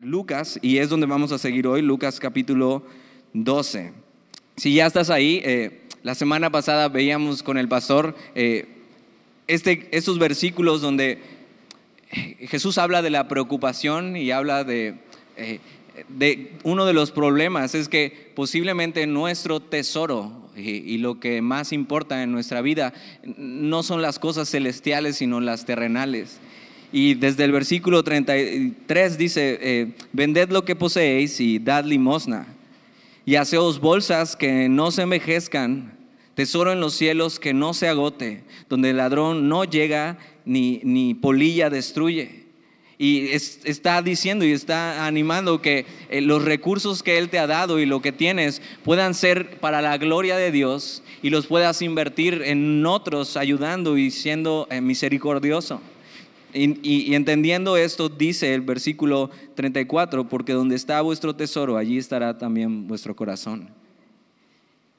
Lucas y es donde vamos a seguir hoy, Lucas capítulo 12. Si ya estás ahí, eh, la semana pasada veíamos con el pastor eh, este, estos versículos donde Jesús habla de la preocupación y habla de, eh, de uno de los problemas, es que posiblemente nuestro tesoro y, y lo que más importa en nuestra vida no son las cosas celestiales, sino las terrenales. Y desde el versículo 33 dice, eh, vended lo que poseéis y dad limosna. Y haceos bolsas que no se envejezcan, tesoro en los cielos que no se agote, donde el ladrón no llega ni, ni polilla destruye. Y está diciendo y está animando que eh, los recursos que Él te ha dado y lo que tienes puedan ser para la gloria de Dios y los puedas invertir en otros ayudando y siendo eh, misericordioso. Y, entendiendo esto, dice el versículo 34, porque donde está vuestro tesoro, allí estará también vuestro corazón.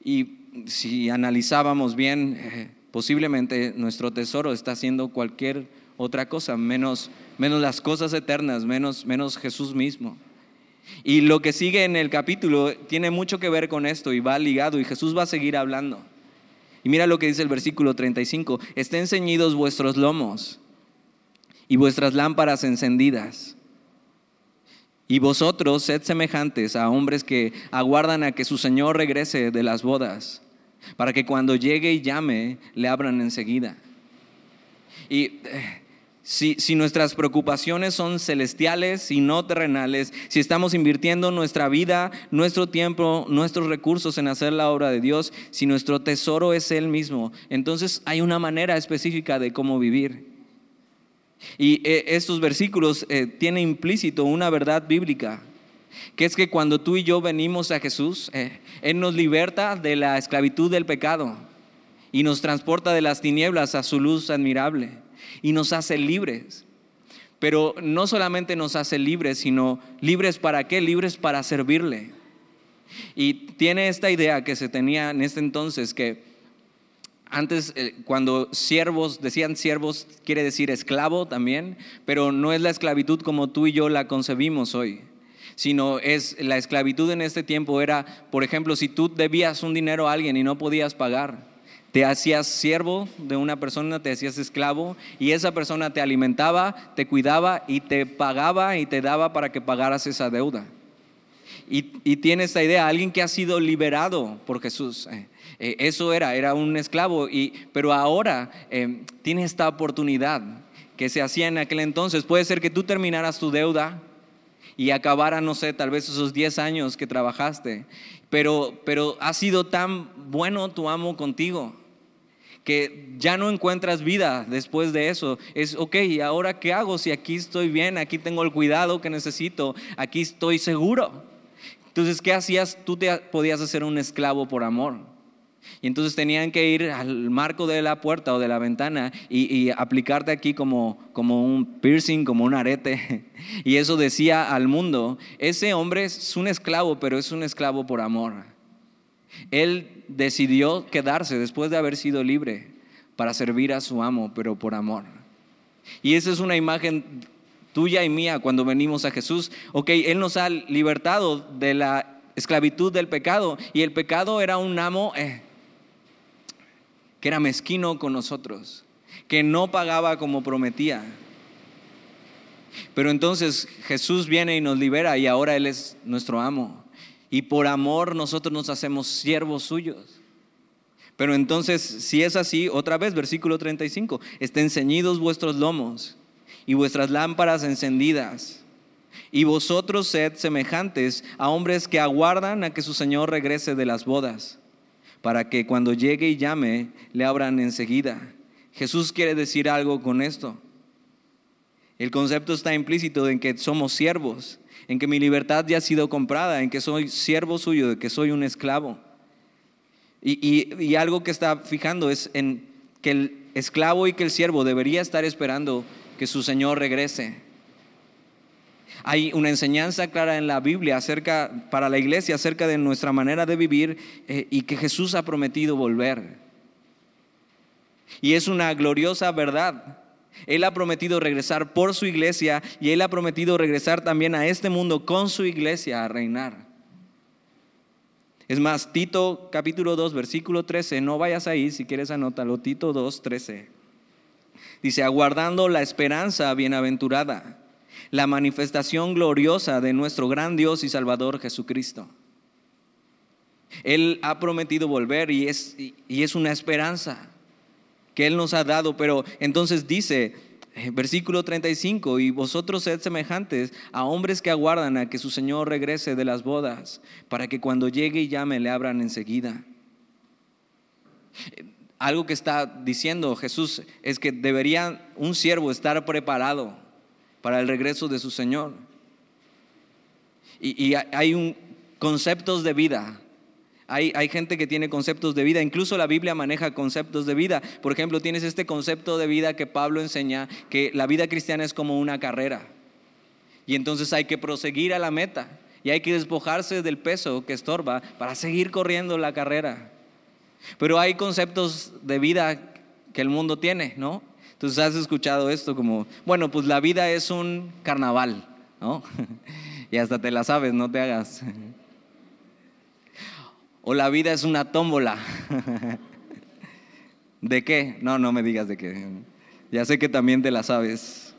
Y si analizábamos bien, eh, posiblemente nuestro tesoro está haciendo cualquier otra cosa, menos, menos las cosas eternas, menos, menos Jesús mismo. Y lo que sigue en el capítulo tiene mucho que ver con esto y va ligado y Jesús va a seguir hablando. Y mira lo que dice el versículo 35, estén ceñidos vuestros lomos y vuestras lámparas encendidas. Y vosotros sed semejantes a hombres que aguardan a que su Señor regrese de las bodas, para que cuando llegue y llame, le abran enseguida. Y eh, si, si, nuestras preocupaciones son celestiales y no terrenales, si estamos invirtiendo nuestra vida, nuestro tiempo, nuestros recursos en hacer la obra de Dios, si nuestro tesoro es Él mismo, entonces hay una manera específica de cómo vivir. Y eh, estos versículos eh, tienen implícito una verdad bíblica, que es que cuando tú y yo venimos a Jesús, eh, Él nos liberta de la esclavitud del pecado y nos transporta de las tinieblas a su luz admirable y nos hace libres. Pero no solamente nos hace libres, sino libres para qué? Libres para servirle. Y tiene esta idea que se tenía en este entonces que antes, eh, cuando siervos, decían siervos, quiere decir esclavo también, pero no es la esclavitud como tú y yo la concebimos hoy, sino es la esclavitud en este tiempo era, por ejemplo, si tú debías un dinero a alguien y no podías pagar, te hacías siervo de una persona, te hacías esclavo y esa persona te alimentaba, te cuidaba y te pagaba y te daba para que pagaras esa deuda. Y, tiene esta idea, alguien que ha sido liberado por Jesús. Eh, eh, eso era, era un esclavo, y, pero ahora eh, tiene esta oportunidad que se hacía en aquel entonces. Puede ser que tú terminaras tu deuda y acabara, no sé, tal vez esos 10 años que trabajaste, pero, pero ha sido tan bueno tu amo contigo que ya no encuentras vida después de eso. Es, ok, ¿y ahora qué hago si aquí estoy bien, aquí tengo el cuidado que necesito, aquí estoy seguro? Entonces, ¿qué hacías? Tú te podías hacer un esclavo por amor. Y entonces tenían que ir al marco de la puerta o de la ventana y, aplicarte aquí como, como un piercing, como un arete. Y eso decía al mundo, ese hombre es un esclavo, pero es un esclavo por amor. Él decidió quedarse después de haber sido libre para servir a su amo, pero por amor. Y esa es una imagen tuya y mía cuando venimos a Jesús. Ok, Él nos ha libertado de la esclavitud del pecado y el pecado era un amo... Eh, que era mezquino con nosotros, que no pagaba como prometía. Pero entonces Jesús viene y nos libera y ahora Él es nuestro amo. Y por amor nosotros nos hacemos siervos suyos. Pero entonces, si es así, otra vez, versículo 35, estén ceñidos vuestros lomos y vuestras lámparas encendidas. Y vosotros sed semejantes a hombres que aguardan a que su Señor regrese de las bodas para que cuando llegue y llame le abran enseguida. Jesús quiere decir algo con esto. El concepto está implícito en que somos siervos, en que mi libertad ya ha sido comprada, en que soy siervo suyo, de que soy un esclavo. Y, y algo que está fijando es en que el esclavo y que el siervo debería estar esperando que su Señor regrese. Hay una enseñanza clara en la Biblia acerca, para la iglesia acerca de nuestra manera de vivir eh, y que Jesús ha prometido volver. Y es una gloriosa verdad Él ha prometido regresar por su iglesia y Él ha prometido regresar también a este mundo con su iglesia a reinar. Es más, Tito capítulo 2, versículo 13, no vayas ahí, si quieres anótalo, Tito 2, 13. Dice, aguardando la esperanza bienaventurada, la manifestación gloriosa de nuestro gran Dios y Salvador Jesucristo. Él ha prometido volver y es, y es una esperanza que Él nos ha dado, pero entonces dice, eh, versículo 35, y vosotros sed semejantes a hombres que aguardan a que su Señor regrese de las bodas, para que cuando llegue y llame le abran enseguida. Algo que está diciendo Jesús es que debería un siervo estar preparado para el regreso de su Señor. Y, hay un, conceptos de vida hay, gente que tiene conceptos de vida, incluso la Biblia maneja conceptos de vida. Por ejemplo, tienes este concepto de vida que Pablo enseña, que la vida cristiana es como una carrera. Y entonces hay que proseguir a la meta y hay que despojarse del peso que estorba para seguir corriendo la carrera. Pero hay conceptos de vida que el mundo tiene, ¿no? Entonces has escuchado esto como, bueno, pues la vida es un carnaval, ¿no? y hasta te la sabes, no te hagas. O la vida es una tómbola. ¿De qué? No, no me digas de qué. Ya sé que también te la sabes.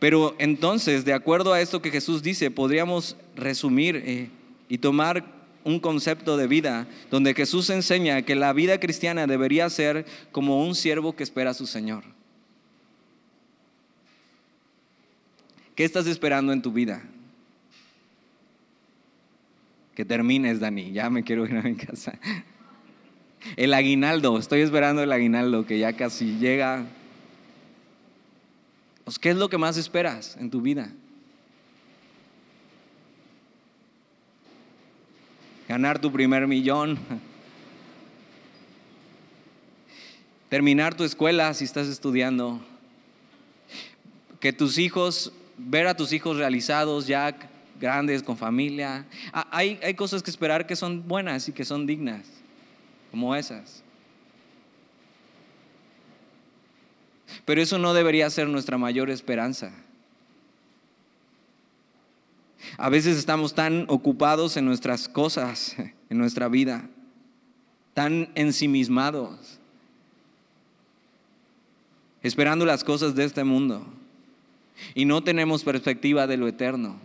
Pero entonces, de acuerdo a esto que Jesús dice, podríamos resumir eh, y tomar un concepto de vida donde Jesús enseña que la vida cristiana debería ser como un siervo que espera a su Señor. ¿Qué estás esperando en tu vida? que termines, Dani. Ya me quiero ir a mi casa. El aguinaldo, estoy esperando el aguinaldo que ya casi llega. Pues, ¿Qué es lo que más esperas en tu vida? Ganar tu primer millón. Terminar tu escuela si estás estudiando. Que tus hijos, ver a tus hijos realizados ya grandes, con familia. Ah, hay, hay cosas que esperar que son buenas y que son dignas, como esas. Pero eso no debería ser nuestra mayor esperanza. A veces estamos tan ocupados en nuestras cosas, en nuestra vida, tan ensimismados, esperando las cosas de este mundo, y no tenemos perspectiva de lo eterno.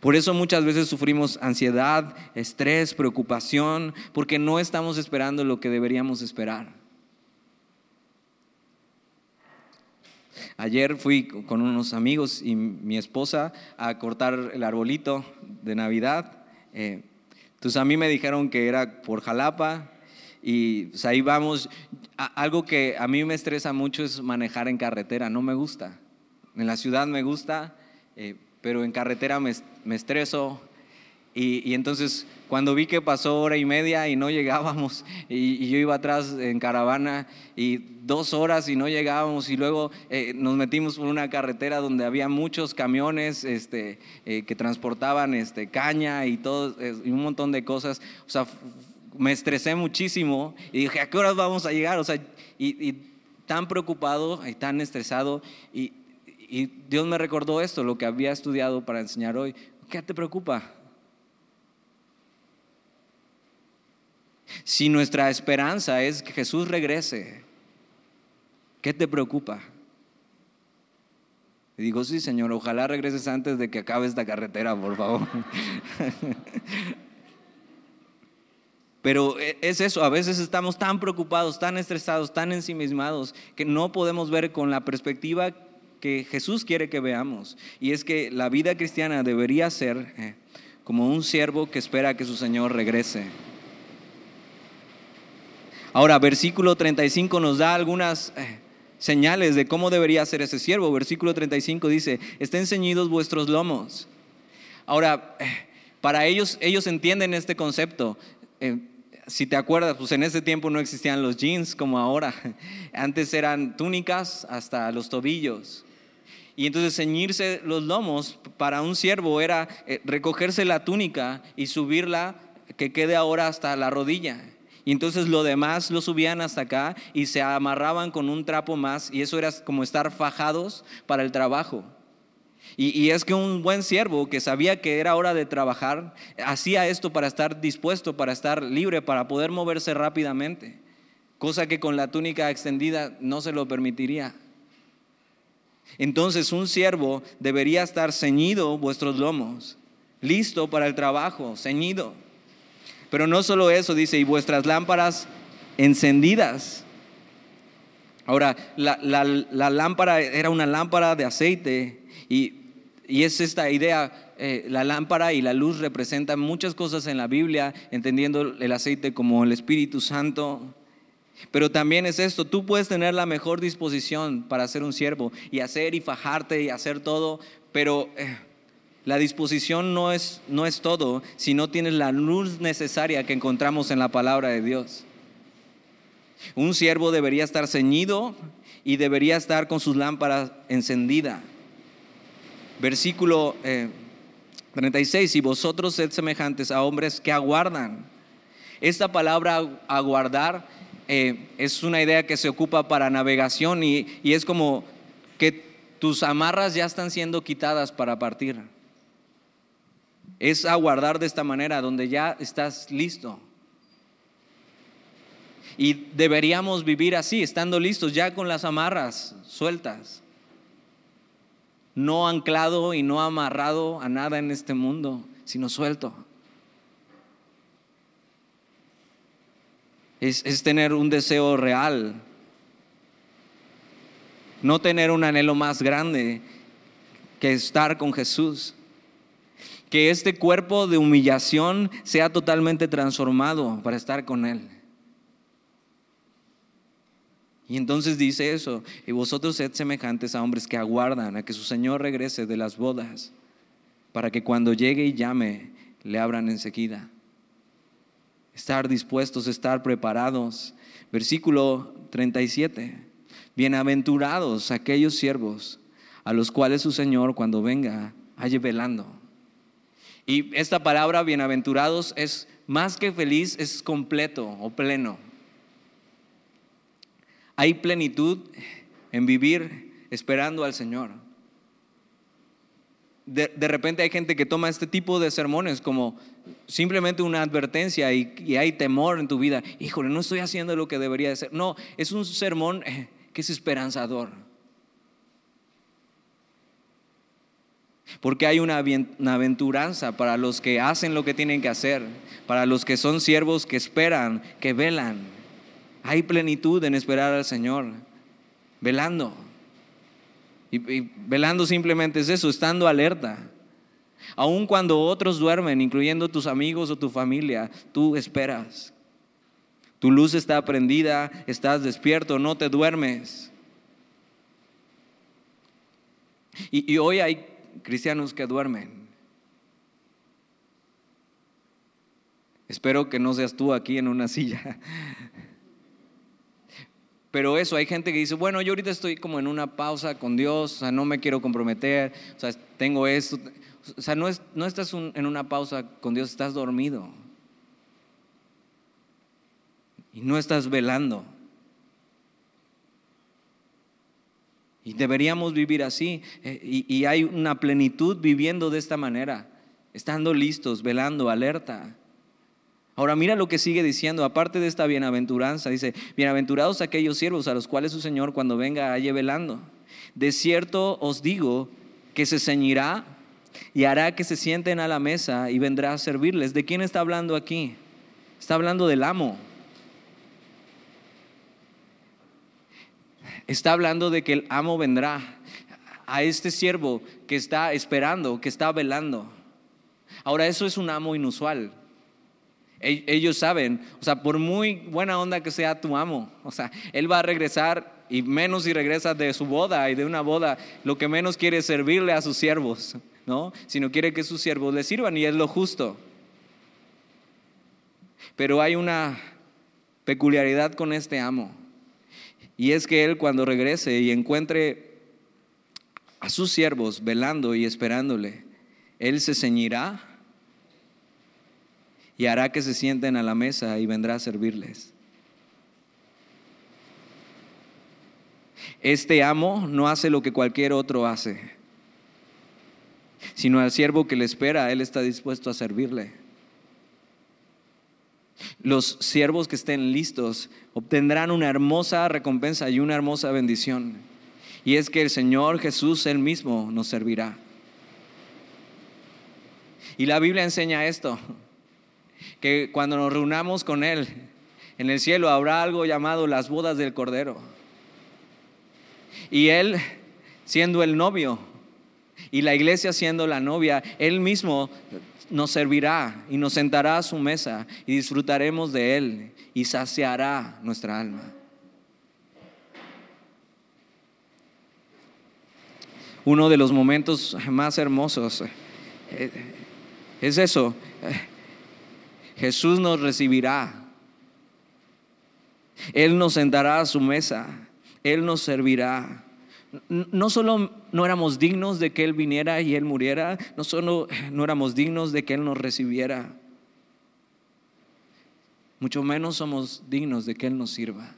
Por eso muchas veces sufrimos ansiedad, estrés, preocupación, porque no estamos esperando lo que deberíamos esperar. Ayer fui con unos amigos y mi esposa a cortar el arbolito de Navidad. Eh, entonces a mí me dijeron que era por Jalapa y pues, ahí vamos. algo que a mí me estresa mucho es manejar en carretera, no me gusta. En la ciudad me gusta, eh, pero en carretera me, me estreso. Y, entonces cuando vi que pasó hora y media y no llegábamos, y, yo iba atrás en caravana y dos horas y no llegábamos, y luego eh, nos metimos por una carretera donde había muchos camiones este, eh, que transportaban este, caña y, todo, y un montón de cosas. O sea, me estresé muchísimo y dije, ¿a qué horas vamos a llegar? O sea, y, y tan preocupado y tan estresado. Y, y Dios me recordó esto, lo que había estudiado para enseñar hoy. ¿Qué te preocupa? Si nuestra esperanza es que Jesús regrese, ¿qué te preocupa? Digo, sí, Señor, ojalá regreses antes de que acabe esta carretera, por favor. Pero e, es eso, a veces estamos tan preocupados, tan estresados, tan ensimismados, que no podemos ver con la perspectiva que Jesús quiere que veamos. Y es que la vida cristiana debería ser eh, como un siervo que espera que su Señor regrese. Ahora, versículo 35 nos da algunas eh, señales de cómo debería ser ese siervo. Versículo 35 dice, estén ceñidos vuestros lomos. Ahora, eh, para ellos, ellos entienden este concepto. si te acuerdas, pues en ese tiempo no existían los jeans como ahora. Antes eran túnicas hasta los tobillos. Y entonces ceñirse los lomos para un siervo era eh, recogerse la túnica y subirla que quede ahora hasta la rodilla. Y entonces lo demás lo subían hasta acá y se amarraban con un trapo más y eso era como estar fajados para el trabajo. Y, es que un buen siervo que sabía que era hora de trabajar, hacía esto para estar dispuesto, para estar libre, para poder moverse rápidamente, cosa que con la túnica extendida no se lo permitiría. Entonces un siervo debería estar ceñido vuestros lomos, listo para el trabajo, ceñido. Pero no solo eso, dice, y vuestras lámparas encendidas. Ahora, la, lámpara era una lámpara de aceite y, es esta idea, eh, la lámpara y la luz representan muchas cosas en la Biblia, entendiendo el aceite como el Espíritu Santo. Pero también es esto, tú puedes tener la mejor disposición para ser un siervo y hacer y fajarte y hacer todo, pero... Eh, la disposición no es, no es todo si no tienes la luz necesaria que encontramos en la palabra de Dios. Un siervo debería estar ceñido y debería estar con sus lámparas encendidas. Versículo 36, eh, y vosotros sed semejantes a hombres que aguardan. Esta palabra aguardar eh, es una idea que se ocupa para navegación y, y es como que tus amarras ya están siendo quitadas para partir es aguardar de esta manera, donde ya estás listo. Y deberíamos vivir así, estando listos, ya con las amarras sueltas, no anclado y no amarrado a nada en este mundo, sino suelto. Es, es tener un deseo real, no tener un anhelo más grande que estar con Jesús que este cuerpo de humillación sea totalmente transformado para estar con Él. Y entonces dice eso, y vosotros sed semejantes a hombres que aguardan a que su Señor regrese de las bodas, para que cuando llegue y llame, le abran enseguida. Estar dispuestos, estar preparados. Versículo 37. Bienaventurados aquellos siervos a los cuales su Señor cuando venga halle velando. Y esta palabra bienaventurados es más que feliz, es completo o pleno. Hay plenitud en vivir esperando al Señor. De, repente hay gente que toma este tipo de sermones como simplemente una advertencia y, y, hay temor en tu vida. Híjole, no estoy haciendo lo que debería de ser. No, es un sermón eh, que es esperanzador. Porque hay una aventuranza para los que hacen lo que tienen que hacer, para los que son siervos que esperan, que velan. Hay plenitud en esperar al Señor, velando. Y, velando simplemente es eso, estando alerta. Aun cuando otros duermen, incluyendo tus amigos o tu familia, tú esperas. Tu luz está prendida, estás despierto, no te duermes. Y, hoy hay cristianos que duermen. Espero que no seas tú aquí en una silla. Pero eso, hay gente que dice, bueno, yo ahorita estoy como en una pausa con Dios, o sea, no me quiero comprometer, o sea, tengo esto. O sea, no, es, no estás en una pausa con Dios, estás dormido. Y no estás velando. Deberíamos vivir así. Eh, y, hay una plenitud viviendo de esta manera, estando listos, velando, alerta. Ahora mira lo que sigue diciendo, aparte de esta bienaventuranza, dice, bienaventurados aquellos siervos a los cuales su Señor cuando venga halle velando. De cierto os digo que se ceñirá y hará que se sienten a la mesa y vendrá a servirles. ¿De quién está hablando aquí? Está hablando del amo. Está hablando de que el amo vendrá a este siervo que está esperando, que está velando. Ahora, eso es un amo inusual. Ellos saben, o sea, por muy buena onda que sea tu amo, o sea, él va a regresar y menos si regresa de su boda y de una boda, lo que menos quiere es servirle a sus siervos, ¿no? Sino quiere que sus siervos le sirvan y es lo justo. Pero hay una peculiaridad con este amo. Y es que Él cuando regrese y encuentre a sus siervos velando y esperándole, Él se ceñirá y hará que se sienten a la mesa y vendrá a servirles. Este amo no hace lo que cualquier otro hace, sino al siervo que le espera, él está dispuesto a servirle. Los siervos que estén listos obtendrán una hermosa recompensa y una hermosa bendición. Y es que el Señor Jesús él mismo nos servirá. Y la Biblia enseña esto que cuando nos reunamos con Él, en el cielo habrá algo llamado las bodas del Cordero. Y Él, siendo el novio, y la iglesia siendo la novia, Él mismo nos servirá y nos sentará a su mesa y disfrutaremos de Él y saciará nuestra alma. Uno de los momentos más hermosos eh, es eso, Jesús nos recibirá. Él nos sentará a su mesa. Él nos servirá. No solo no éramos dignos de que Él viniera y Él muriera, no solo no éramos dignos de que Él nos recibiera, mucho menos somos dignos de que Él nos sirva.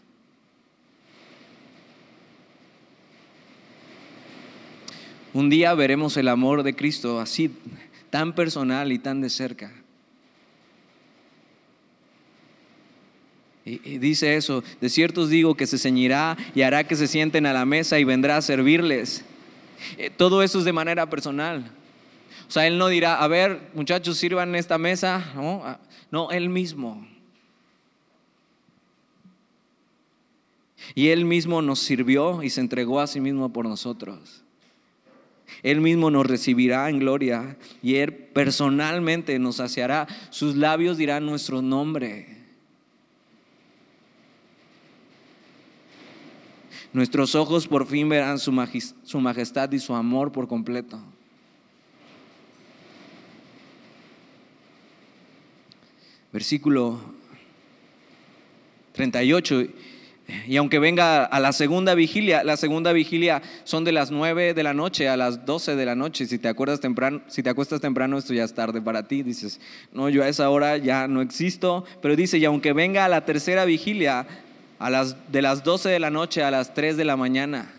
Un día veremos el amor de Cristo así, tan personal y tan de cerca. Y, dice eso, de cierto os digo que se ceñirá y hará que se sienten a la mesa y vendrá a servirles. Eh, todo eso es de manera personal. O sea, Él no dirá, a ver, muchachos, sirvan esta mesa. No, ah, no Él mismo. Y Él mismo nos sirvió y se entregó a sí mismo por nosotros. Él mismo nos recibirá en gloria y Él personalmente nos saciará. Sus labios dirán nuestro nombre. Nuestros ojos por fin verán su, majestad y su amor por completo. Versículo 38. Y aunque venga a la segunda vigilia, la segunda vigilia son de las 9 de la noche a las 12 de la noche. Si te acuerdas temprano, si te acuestas temprano, esto ya es tarde para ti. Dices, no, yo a esa hora ya no existo. Pero dice, y aunque venga a la tercera vigilia, las, de las 12 de la noche a las 3 de la mañana.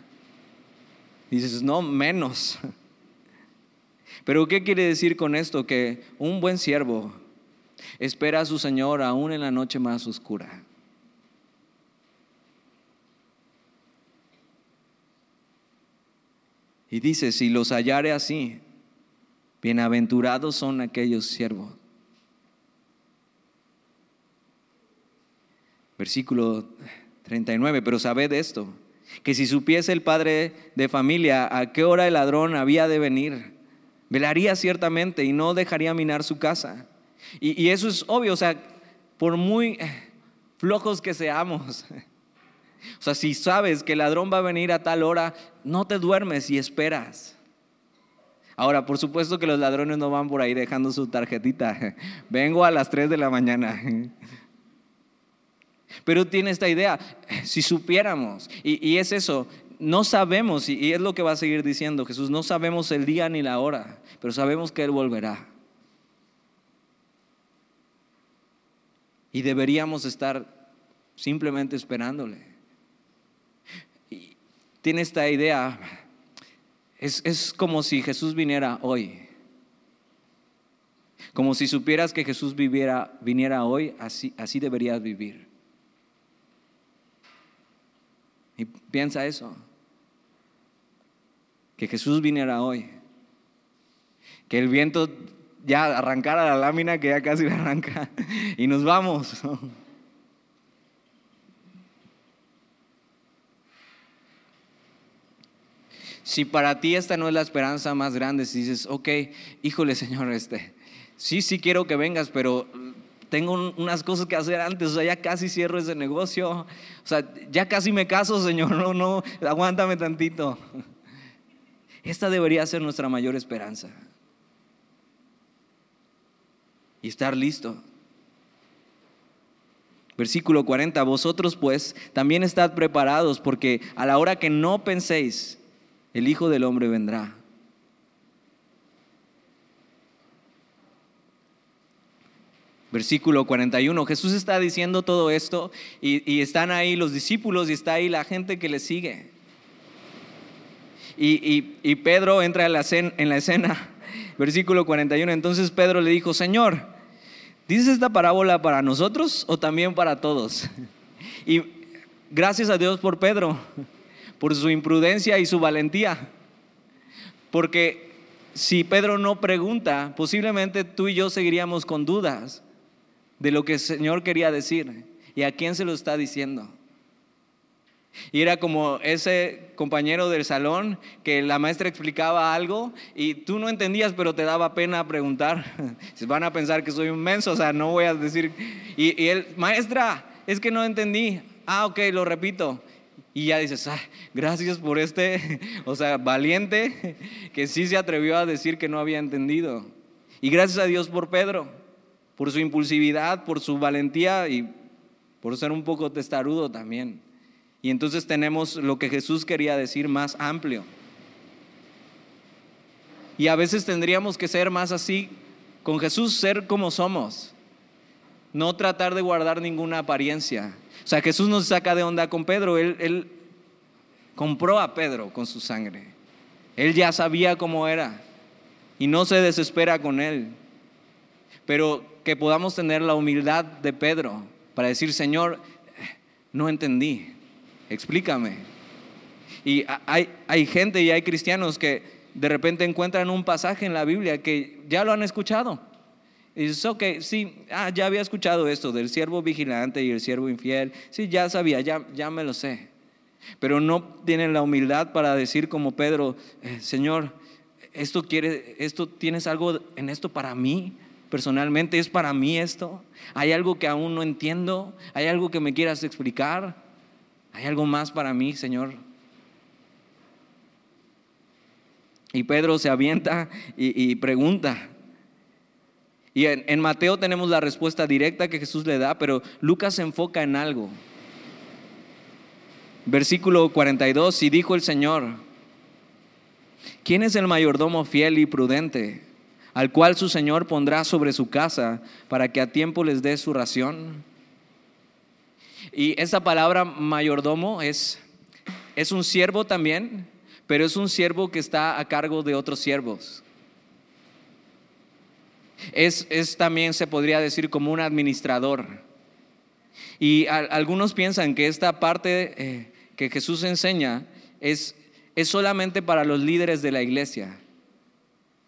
Dices, no, menos. Pero ¿qué quiere decir con esto? Que un buen siervo espera a su Señor aún en la noche más oscura. Y dice, si los hallare así, bienaventurados son aquellos siervos. Versículo 39, pero sabed esto, que si supiese el padre de familia a qué hora el ladrón había de venir, velaría ciertamente y no dejaría minar su casa. Y, eso es obvio, o sea, por muy flojos que seamos, o sea, si sabes que el ladrón va a venir a tal hora, no te duermes y esperas. Ahora, por supuesto que los ladrones no van por ahí dejando su tarjetita. Vengo a las 3 de la mañana. Pero tiene esta idea, si supiéramos, y, es eso, no sabemos, y, es lo que va a seguir diciendo Jesús, no sabemos el día ni la hora, pero sabemos que Él volverá. Y deberíamos estar simplemente esperándole. Tiene esta idea, es, es, como si Jesús viniera hoy. Como si supieras que Jesús viviera, viniera hoy, así, así deberías vivir. Y piensa eso. Que Jesús viniera hoy. Que el viento ya arrancara la lámina que ya casi arranca. Y nos vamos. Si para ti esta no es la esperanza más grande, si dices, ok, híjole Señor, este, sí, sí quiero que vengas, pero tengo unas cosas que hacer antes, o sea, ya casi cierro ese negocio, o sea, ya casi me caso, Señor, no, no, aguántame tantito. Esta debería ser nuestra mayor esperanza. Y estar listo. Versículo 40, vosotros pues también estad preparados porque a la hora que no penséis, el Hijo del Hombre vendrá. Versículo 41. Jesús está diciendo todo esto y, están ahí los discípulos y está ahí la gente que le sigue. Y, Pedro entra en la, en la escena. Versículo 41. Entonces Pedro le dijo, Señor, ¿dices esta parábola para nosotros o también para todos? Y gracias a Dios por Pedro, por su imprudencia y su valentía. Porque si Pedro no pregunta, posiblemente tú y yo seguiríamos con dudas de lo que el Señor quería decir y a quién se lo está diciendo. Y era como ese compañero del salón que la maestra explicaba algo y tú no entendías, pero te daba pena preguntar. Van a pensar que soy un menso, o sea, no voy a decir. Y, y él, maestra, es que no entendí. Ah, ok, lo repito. Y ya dices, ah, gracias por este, o sea, valiente, que sí se atrevió a decir que no había entendido. Y gracias a Dios por Pedro, por su impulsividad, por su valentía y por ser un poco testarudo también. Y entonces tenemos lo que Jesús quería decir más amplio. Y a veces tendríamos que ser más así, con Jesús ser como somos, no tratar de guardar ninguna apariencia. O sea, Jesús nos saca de onda con Pedro, él, él compró a Pedro con su sangre. Él ya sabía cómo era y no se desespera con él. Pero que podamos tener la humildad de Pedro para decir, Señor, no entendí, explícame. Y hay, hay gente y hay cristianos que de repente encuentran un pasaje en la Biblia que ya lo han escuchado. Y dices, ok, sí, ah, ya había escuchado esto del siervo vigilante y el siervo infiel. Sí, ya sabía, ya, ya me lo sé. Pero no tienen la humildad para decir como Pedro, eh, Señor, esto quiere, esto tienes algo en esto para mí personalmente, es para mí esto. Hay algo que aún no entiendo, hay algo que me quieras explicar. ¿Hay algo más para mí, Señor? Y Pedro se avienta y, pregunta. Y en, en, Mateo tenemos la respuesta directa que Jesús le da, pero Lucas se enfoca en algo. Versículo 42, y dijo el Señor, ¿quién es el mayordomo fiel y prudente, al cual su Señor pondrá sobre su casa para que a tiempo les dé su ración? Y esa palabra mayordomo es, es un siervo también, pero es un siervo que está a cargo de otros siervos. Es, es también, se podría decir, como un administrador. Y algunos piensan que esta parte eh, que Jesús enseña es, es solamente para los líderes de la iglesia,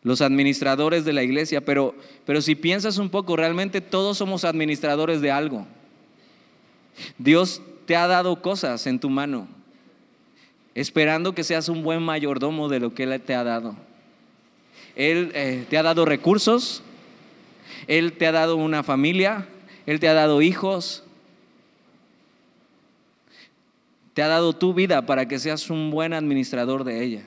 los administradores de la iglesia, pero, pero si piensas un poco, realmente todos somos administradores de algo. Dios te ha dado cosas en tu mano, esperando que seas un buen mayordomo de lo que Él te ha dado. Él eh, te ha dado recursos, Él te ha dado una familia, Él te ha dado hijos, te ha dado tu vida para que seas un buen administrador de ella.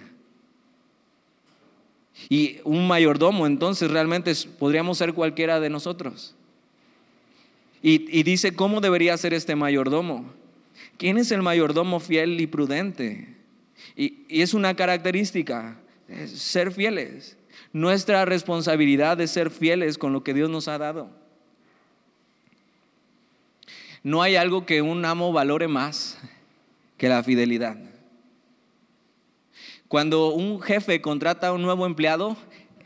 Y un mayordomo, entonces realmente podríamos ser cualquiera de nosotros. Y, dice cómo debería ser este mayordomo. ¿Quién es el mayordomo fiel y prudente? Y, es una característica, ser fieles. Nuestra responsabilidad es ser fieles con lo que Dios nos ha dado. No hay algo que un amo valore más que la fidelidad. Cuando un jefe contrata a un nuevo empleado,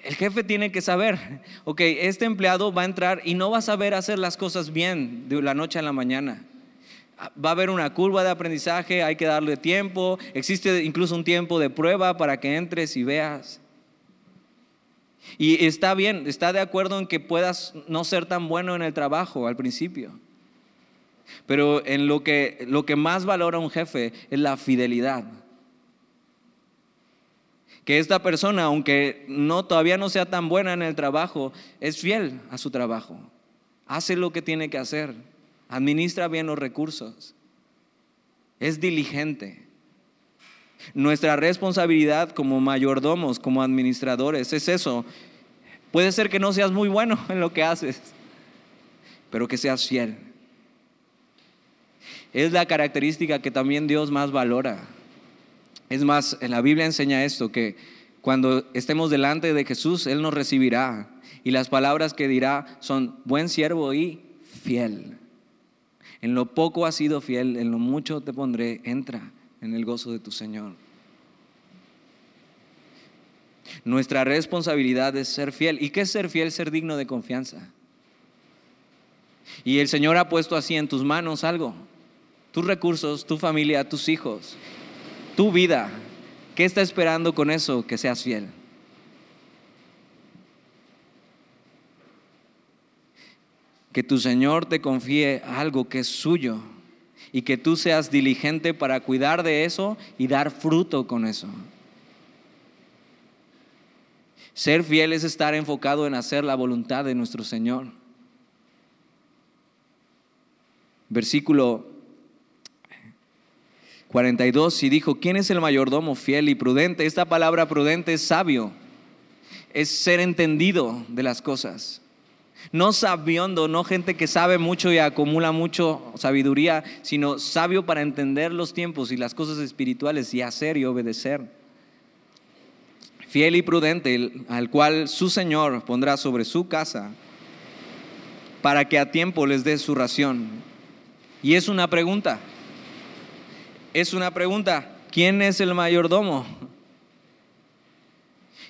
el jefe tiene que saber, ok, este empleado va a entrar y no va a saber hacer las cosas bien de la noche a la mañana. Va a haber una curva de aprendizaje, hay que darle tiempo, existe incluso un tiempo de prueba para que entres y veas. Y está bien, está de acuerdo en que puedas no ser tan bueno en el trabajo al principio. Pero en lo que, lo que más valora un jefe es la fidelidad que esta persona, aunque no todavía no sea tan buena en el trabajo, es fiel a su trabajo. Hace lo que tiene que hacer. Administra bien los recursos. Es diligente. Nuestra responsabilidad como mayordomos, como administradores, es eso. Puede ser que no seas muy bueno en lo que haces, pero que seas fiel. Es la característica que también Dios más valora. Es más, en la Biblia enseña esto, que, cuando estemos delante de Jesús, Él nos recibirá. Y las palabras que dirá son buen siervo y fiel. En lo poco has sido fiel, en lo mucho te pondré, entra en el gozo de tu Señor. Nuestra responsabilidad es ser fiel. ¿Y qué es ser fiel? Ser digno de confianza. Y el Señor ha puesto así en tus manos algo. Tus recursos, tu familia, tus hijos, tu vida. ¿Qué está esperando con eso? Que seas fiel. Que tu Señor te confíe algo que es suyo y que tú seas diligente para cuidar de eso y dar fruto con eso. Ser fiel es estar enfocado en hacer la voluntad de nuestro Señor. Versículo 42, y dijo, ¿quién es el mayordomo fiel y prudente? Esta palabra prudente es sabio, es ser entendido de las cosas. No sabiondo, no gente que sabe mucho y acumula mucho sabiduría, sino sabio para entender los tiempos y las cosas espirituales y hacer y obedecer fiel y prudente, al cual su Señor pondrá sobre su casa para que a tiempo les dé su ración. Y es una pregunta, es una pregunta, ¿quién es el mayordomo?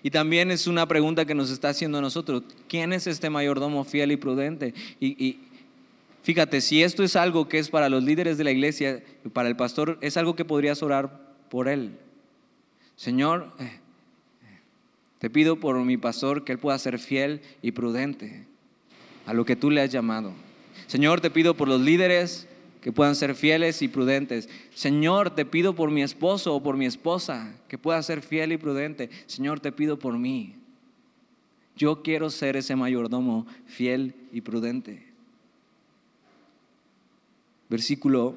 Y también es una pregunta que nos está haciendo nosotros, ¿quién es este mayordomo fiel y prudente? Y, fíjate, si esto es algo que es para los líderes de la iglesia, para el pastor, es algo que podrías orar por él. Señor, te pido por mi pastor que él pueda ser fiel y prudente a lo que tú le has llamado. Señor, te pido por los líderes que puedan ser fieles y prudentes. Señor, te pido por mi esposo o por mi esposa que pueda ser fiel y prudente. Señor, te pido por mí. Yo quiero ser ese mayordomo fiel y prudente. Versículo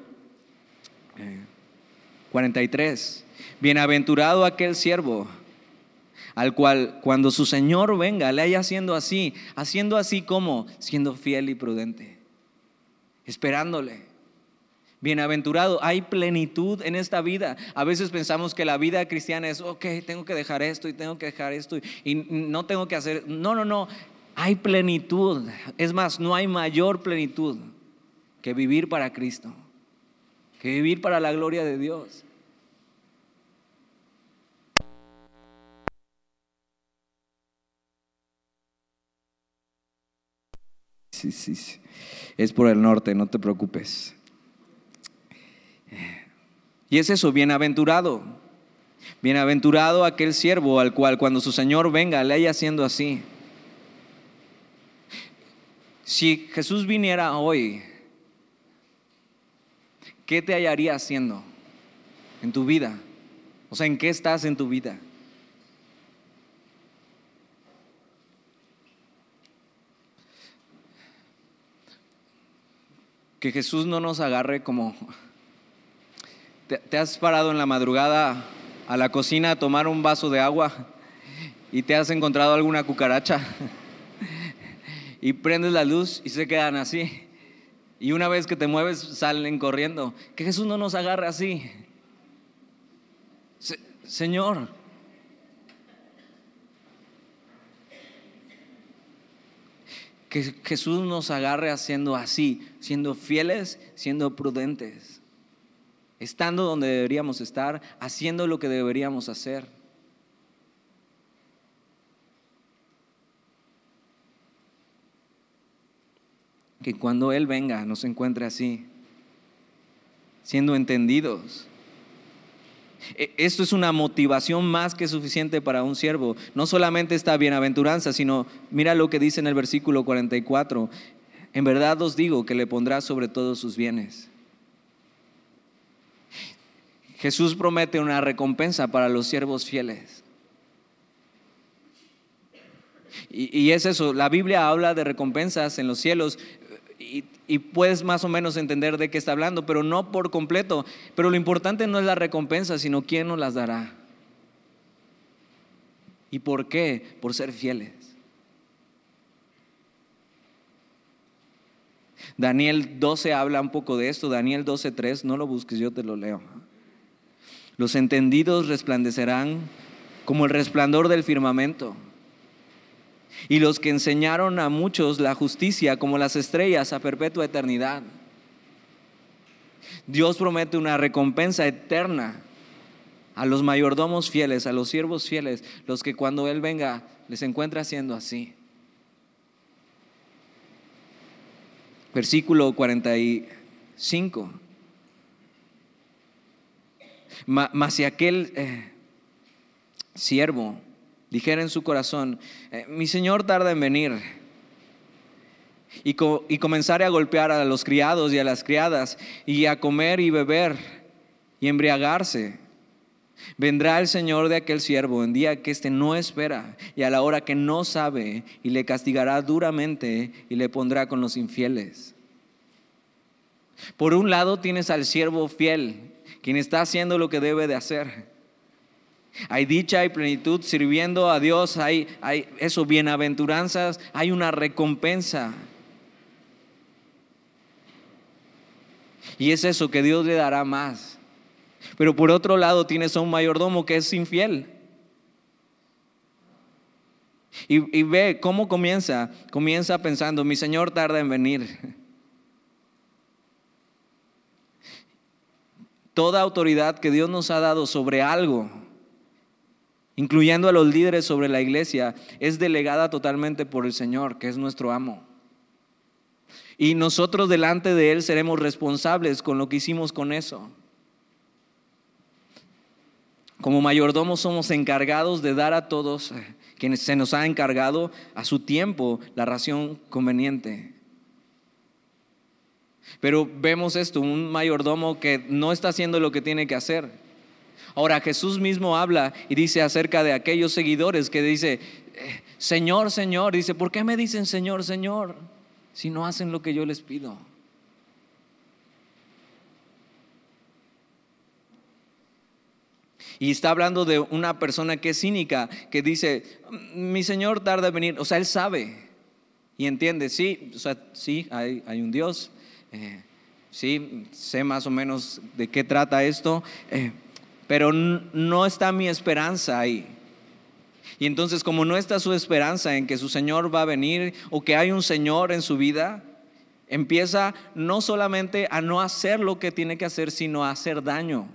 43. Eh, Bienaventurado aquel siervo al cual cuando su Señor venga le haya haciendo así, haciendo así como siendo fiel y prudente, esperándole. Bienaventurado, hay plenitud en esta vida. A veces pensamos que la vida cristiana es, ok, tengo que dejar esto y tengo que dejar esto y no tengo que hacer, no, no, no, hay plenitud. Es más, no hay mayor plenitud que vivir para Cristo, que vivir para la gloria de Dios. Sí, sí, sí. Es por el norte, no te preocupes. Y es eso, bienaventurado. Bienaventurado aquel siervo al cual cuando su Señor venga le haya haciendo así. Si Jesús viniera hoy, ¿qué te hallaría haciendo en tu vida? O sea, ¿en qué estás en tu vida? que Jesús no nos agarre como... Te, has parado en la madrugada a la cocina a tomar un vaso de agua y te has encontrado alguna cucaracha y prendes la luz y se quedan así. Y una vez que te mueves salen corriendo. Que Jesús no nos agarre así. señor, que Jesús nos agarre haciendo así, siendo fieles, siendo prudentes, estando donde deberíamos estar, haciendo lo que deberíamos hacer. Que cuando Él venga nos encuentre así, siendo entendidos, e, esto es una motivación más que suficiente para un siervo. No solamente esta bienaventuranza, sino mira lo que dice en el versículo 44. En verdad os digo que le pondrá sobre todos sus bienes. Jesús promete una recompensa para los siervos fieles. Y, y, es eso, la Biblia habla de recompensas en los cielos, y, puedes más o menos entender de qué está hablando, pero no por completo. Pero lo importante no es la recompensa, sino quién nos las dará. ¿Y por qué? Por ser fieles. Daniel 12 habla un poco de esto, Daniel 12.3, no lo busques, yo te lo leo. Los entendidos resplandecerán como el resplandor del firmamento. Y los que enseñaron a muchos la justicia como las estrellas a perpetua eternidad. Dios promete una recompensa eterna a los mayordomos fieles, a los siervos fieles, los que cuando Él venga les encuentra haciendo así. Versículo 45. Mas si aquel eh, siervo dijera en su corazón, eh, mi Señor tarda en venir, y, y comenzare a golpear a los criados y a las criadas, y a comer y beber y embriagarse, Vendrá el Señor de aquel siervo en día que éste no espera y a la hora que no sabe y le castigará duramente y le pondrá con los infieles. Por un lado tienes al siervo fiel, quien está haciendo lo que debe de hacer. Hay dicha y plenitud sirviendo a Dios, hay, hay eso, bienaventuranzas, hay una recompensa. Y es eso que Dios le dará más. Pero por otro lado tienes a un mayordomo que es infiel. Y, y, ve cómo comienza. Comienza pensando, mi Señor tarda en venir. Toda autoridad que Dios nos ha dado sobre algo, incluyendo a los líderes sobre la iglesia, es delegada totalmente por el Señor, que es nuestro amo. Y nosotros delante de Él seremos responsables con lo que hicimos con eso. Como mayordomos somos encargados de dar a todos eh, quienes se nos ha encargado a su tiempo la ración conveniente. Pero vemos esto, un mayordomo que no está haciendo lo que tiene que hacer. Ahora Jesús mismo habla y dice acerca de aquellos seguidores que dice, eh, Señor, Señor, dice, ¿por qué me dicen Señor, Señor si no hacen lo que yo les pido? Y está hablando de una persona que es cínica, que dice, mi Señor tarda en venir. O sea, él sabe y entiende, sí, sí, hay, un Dios, eh, sí, sé más o menos de qué trata esto, eh, pero no está mi esperanza ahí. Y entonces como no está su esperanza en que su Señor va a venir o que hay un Señor en su vida, empieza no solamente a no hacer lo que tiene que hacer, sino a hacer daño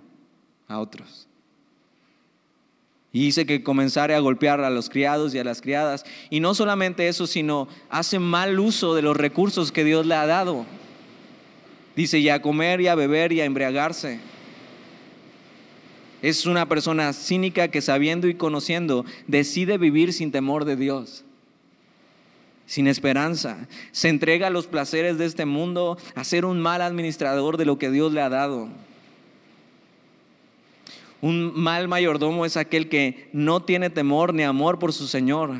a otros. Y dice que comenzaré a golpear a los criados y a las criadas. Y no solamente eso, sino hace mal uso de los recursos que Dios le ha dado. Dice, y a comer y a beber y a embriagarse. Es una persona cínica que sabiendo y conociendo decide vivir sin temor de Dios, sin esperanza. Se entrega a los placeres de este mundo, a ser un mal administrador de lo que Dios le ha dado. Un mal mayordomo es aquel que no tiene temor ni amor por su Señor,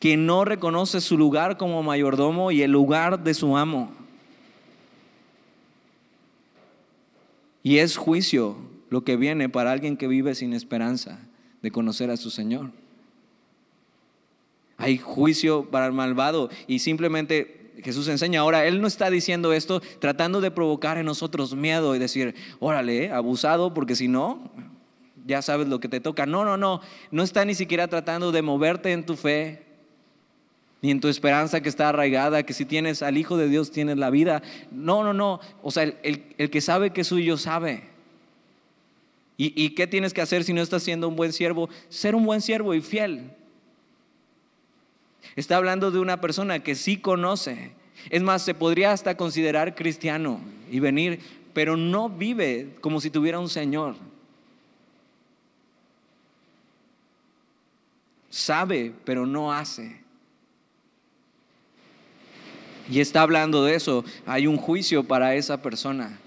que no reconoce su lugar como mayordomo y el lugar de su amo. Y es juicio lo que viene para alguien que vive sin esperanza de conocer a su Señor. Hay juicio para el malvado y simplemente Jesús enseña ahora, Él no está diciendo esto tratando de provocar en nosotros miedo y decir, órale, abusado, porque si no, ya sabes lo que te toca. No, no, no. No está ni siquiera tratando de moverte en tu fe, ni en tu esperanza que está arraigada, que si tienes al Hijo de Dios tienes la vida. No, no, no. O sea, el, que sabe que es suyo sabe. ¿Y, ¿Y qué tienes que hacer si no estás siendo un buen siervo? Ser un buen siervo y fiel. Está hablando de una persona que sí conoce. Es más, se podría hasta considerar cristiano y venir, pero no vive como si tuviera un Señor. sabe, pero no hace. Y está hablando de eso. Hay un juicio para esa persona.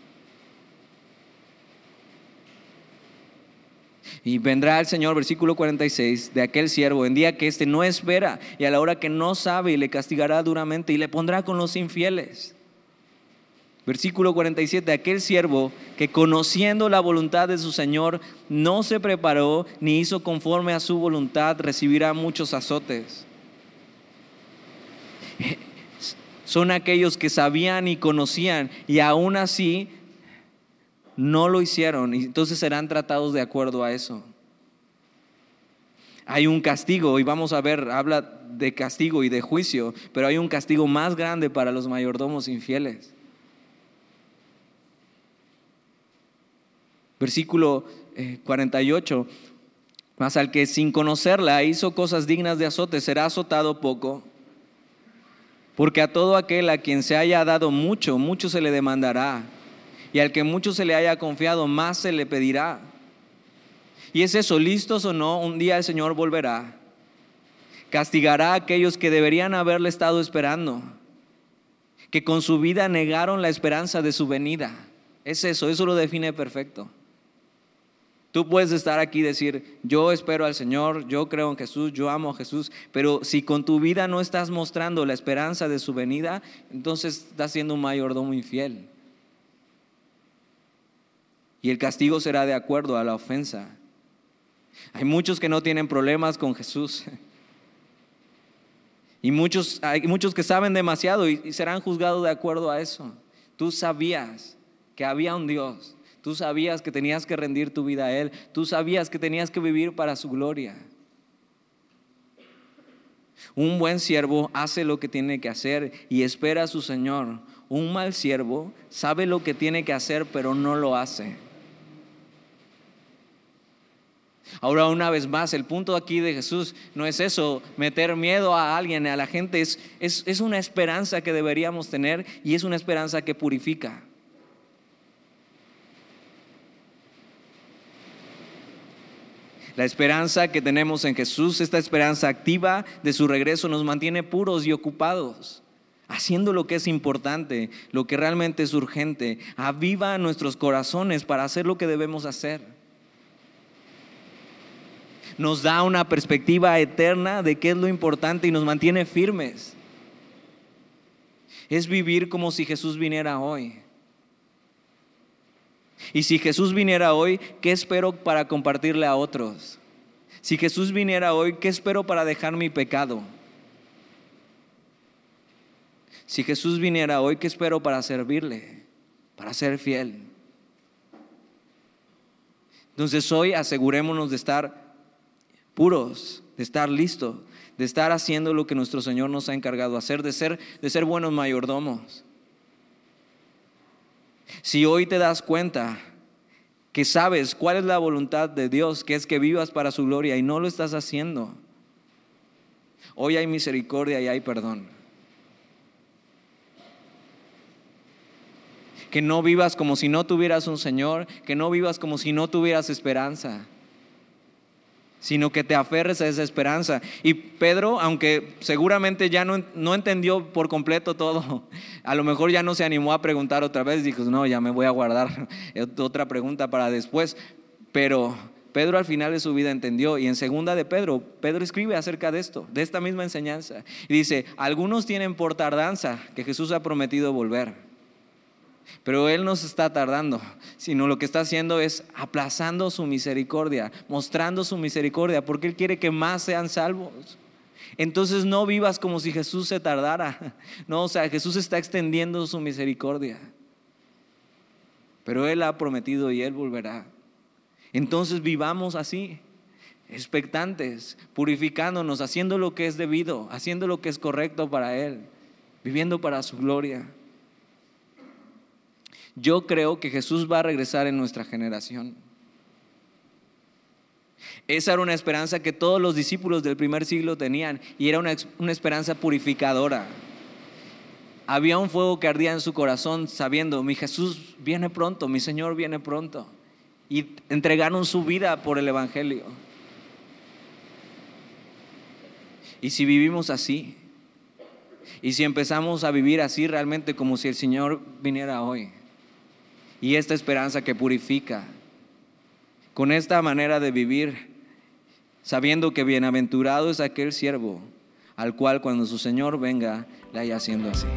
Y vendrá el Señor, versículo 46, de aquel siervo, en día que éste no espera y a la hora que no sabe y le castigará duramente y le pondrá con los infieles. Versículo 47, aquel siervo que conociendo la voluntad de su Señor no se preparó ni hizo conforme a su voluntad, recibirá muchos azotes. Son aquellos que sabían y conocían y aún así no lo hicieron y entonces serán tratados de acuerdo a eso. hay un castigo y vamos a ver, habla de castigo y de juicio, pero hay un castigo más grande para los mayordomos infieles. Versículo 48, eh, mas al que sin conocerla hizo cosas dignas de azote, será azotado poco. Porque a todo aquel a quien se haya dado mucho, mucho se le demandará. Y al que mucho se le haya confiado, más se le pedirá. Y es eso, listos o no, un día el Señor volverá. Castigará a aquellos que deberían haberle estado esperando, que con su vida negaron la esperanza de su venida. Es eso, eso lo define perfecto. Tú puedes estar aquí y decir, yo espero al Señor, yo creo en Jesús, yo amo a Jesús, pero si con tu vida no estás mostrando la esperanza de su venida, entonces estás siendo un mayordomo infiel. Y el castigo será de acuerdo a la ofensa. Hay muchos que no tienen problemas con Jesús. Y muchos, hay muchos que saben demasiado y, y serán juzgados de acuerdo a eso. Tú sabías que había un Dios. Tú sabías que tenías que rendir tu vida a Él. Tú sabías que tenías que vivir para su gloria. Un buen siervo hace lo que tiene que hacer y espera a su Señor. Un mal siervo sabe lo que tiene que hacer pero no lo hace. Ahora una vez más, el punto aquí de Jesús no es eso, meter miedo a alguien, a la gente, es, es, una esperanza que deberíamos tener y es una esperanza que purifica. La esperanza que tenemos en Jesús, esta esperanza activa de su regreso, nos mantiene puros y ocupados, haciendo lo que es importante, lo que realmente es urgente. Aviva nuestros corazones para hacer lo que debemos hacer nos da una perspectiva eterna de qué es lo importante y nos mantiene firmes. Es vivir como si Jesús viniera hoy. Y si Jesús viniera hoy, ¿qué espero para compartirle a otros? Si Jesús viniera hoy, ¿qué espero para dejar mi pecado? Si Jesús viniera hoy, ¿qué espero para servirle? Para ser fiel. Entonces hoy asegurémonos de estar puros, de estar listos, de estar haciendo lo que nuestro Señor nos ha encargado hacer, de ser, de ser buenos mayordomos. Si hoy te das cuenta que sabes cuál es la voluntad de Dios, que es que vivas para su gloria y no lo estás haciendo, hoy hay misericordia y hay perdón. Que no vivas como si no tuvieras un Señor, que no vivas como si no tuvieras esperanza sino que te aferres a esa esperanza. Y Pedro, aunque seguramente ya no, no, entendió por completo todo, a lo mejor ya no se animó a preguntar otra vez, dijo, no, ya me voy a guardar otra pregunta para después, pero Pedro al final de su vida entendió y en segunda de Pedro, Pedro escribe acerca de esto, de esta misma enseñanza, y dice, algunos tienen por tardanza que Jesús ha prometido volver. Pero Él no se está tardando, sino lo que está haciendo es aplazando su misericordia, mostrando su misericordia, porque Él quiere que más sean salvos. Entonces no vivas como si Jesús se tardara. No, o sea, Jesús está extendiendo su misericordia. Pero Él ha prometido y Él volverá. Entonces vivamos así, expectantes, purificándonos, haciendo lo que es debido, haciendo lo que es correcto para Él, viviendo para su gloria. Yo creo que Jesús va a regresar en nuestra generación. Esa era una esperanza que todos los discípulos del primer siglo tenían y era una, esperanza purificadora. Había un fuego que ardía en su corazón sabiendo, mi Jesús viene pronto, mi Señor viene pronto. Y entregaron su vida por el Evangelio. Y si vivimos así, y si empezamos a vivir así realmente como si el Señor viniera hoy, y esta esperanza que purifica. Con esta manera de vivir, sabiendo que bienaventurado es aquel siervo al cual cuando su Señor venga le haya haciendo así.